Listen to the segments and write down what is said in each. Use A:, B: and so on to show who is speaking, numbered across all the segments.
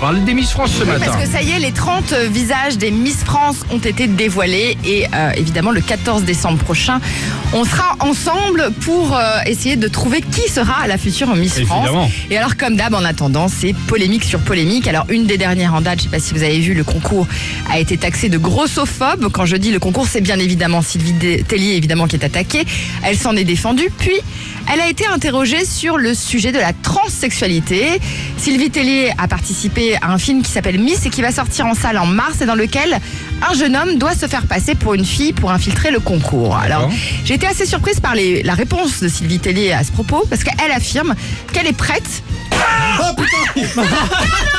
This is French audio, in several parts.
A: Parle des Miss France ce matin.
B: Parce que ça y est, les 30 visages des Miss France ont été dévoilés et euh, évidemment le 14 décembre prochain, on sera ensemble pour euh, essayer de trouver qui sera la future Miss
A: Évidemment.
B: France. Et alors comme d'hab en attendant, c'est polémique sur polémique. Alors une des dernières en date, je sais pas si vous avez vu, le concours a été taxé de grossophobe. Quand je dis le concours, c'est bien évidemment Sylvie Tellier évidemment qui est attaquée. Elle s'en est défendue. Puis elle a été interrogée sur le sujet de la transsexualité. Sylvie Tellier a participé à un film qui s'appelle Miss et qui va sortir en salle en mars et dans lequel un jeune homme doit se faire passer pour une fille pour infiltrer le concours. Alors, j'ai été assez surprise par les- la réponse de Sylvie Tellier à ce propos parce qu'elle affirme qu'elle est prête.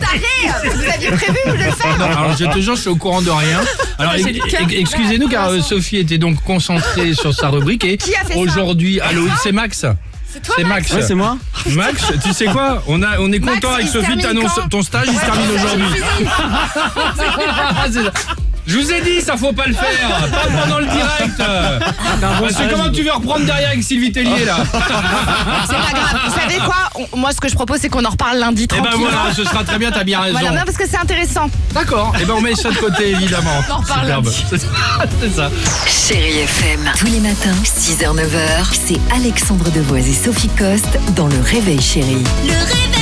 B: Taré Vous aviez prévu de le faire
A: Non, alors je te jure, je suis au courant de rien. Alors excusez-nous car euh, Sophie était donc concentrée sur sa rubrique et
B: Qui a fait ça
A: aujourd'hui, allô, c'est Max.
B: C'est toi,
A: C'est
B: Max
A: Max.
C: c'est moi.
A: Max, tu sais quoi On a, on est
B: Max,
A: content avec
B: il se
A: Sophie.
B: termine
A: T'annonces
B: quand
A: ton stage, il se termine aujourd'hui. C'est ça. Je vous ai dit, ça faut pas le faire. Pas pendant le direct. Parce que comment tu veux reprendre derrière avec Sylvie Tellier là
B: C'est pas grave. Vous savez quoi On- Moi, ce que je propose, c'est qu'on en reparle lundi
A: Eh ben
B: tranquillement.
A: voilà, ce sera très bien. T'as bien raison.
B: Voilà, non, parce que c'est intéressant.
A: D'accord. Eh ben on met ça de côté évidemment.
B: On en reparle
A: Superbe.
B: lundi.
A: C'est ça.
D: Chérie FM. Tous les matins, 6h-9h, c'est Alexandre Devoise et Sophie Coste dans Le Réveil Chérie.
E: Le réveil,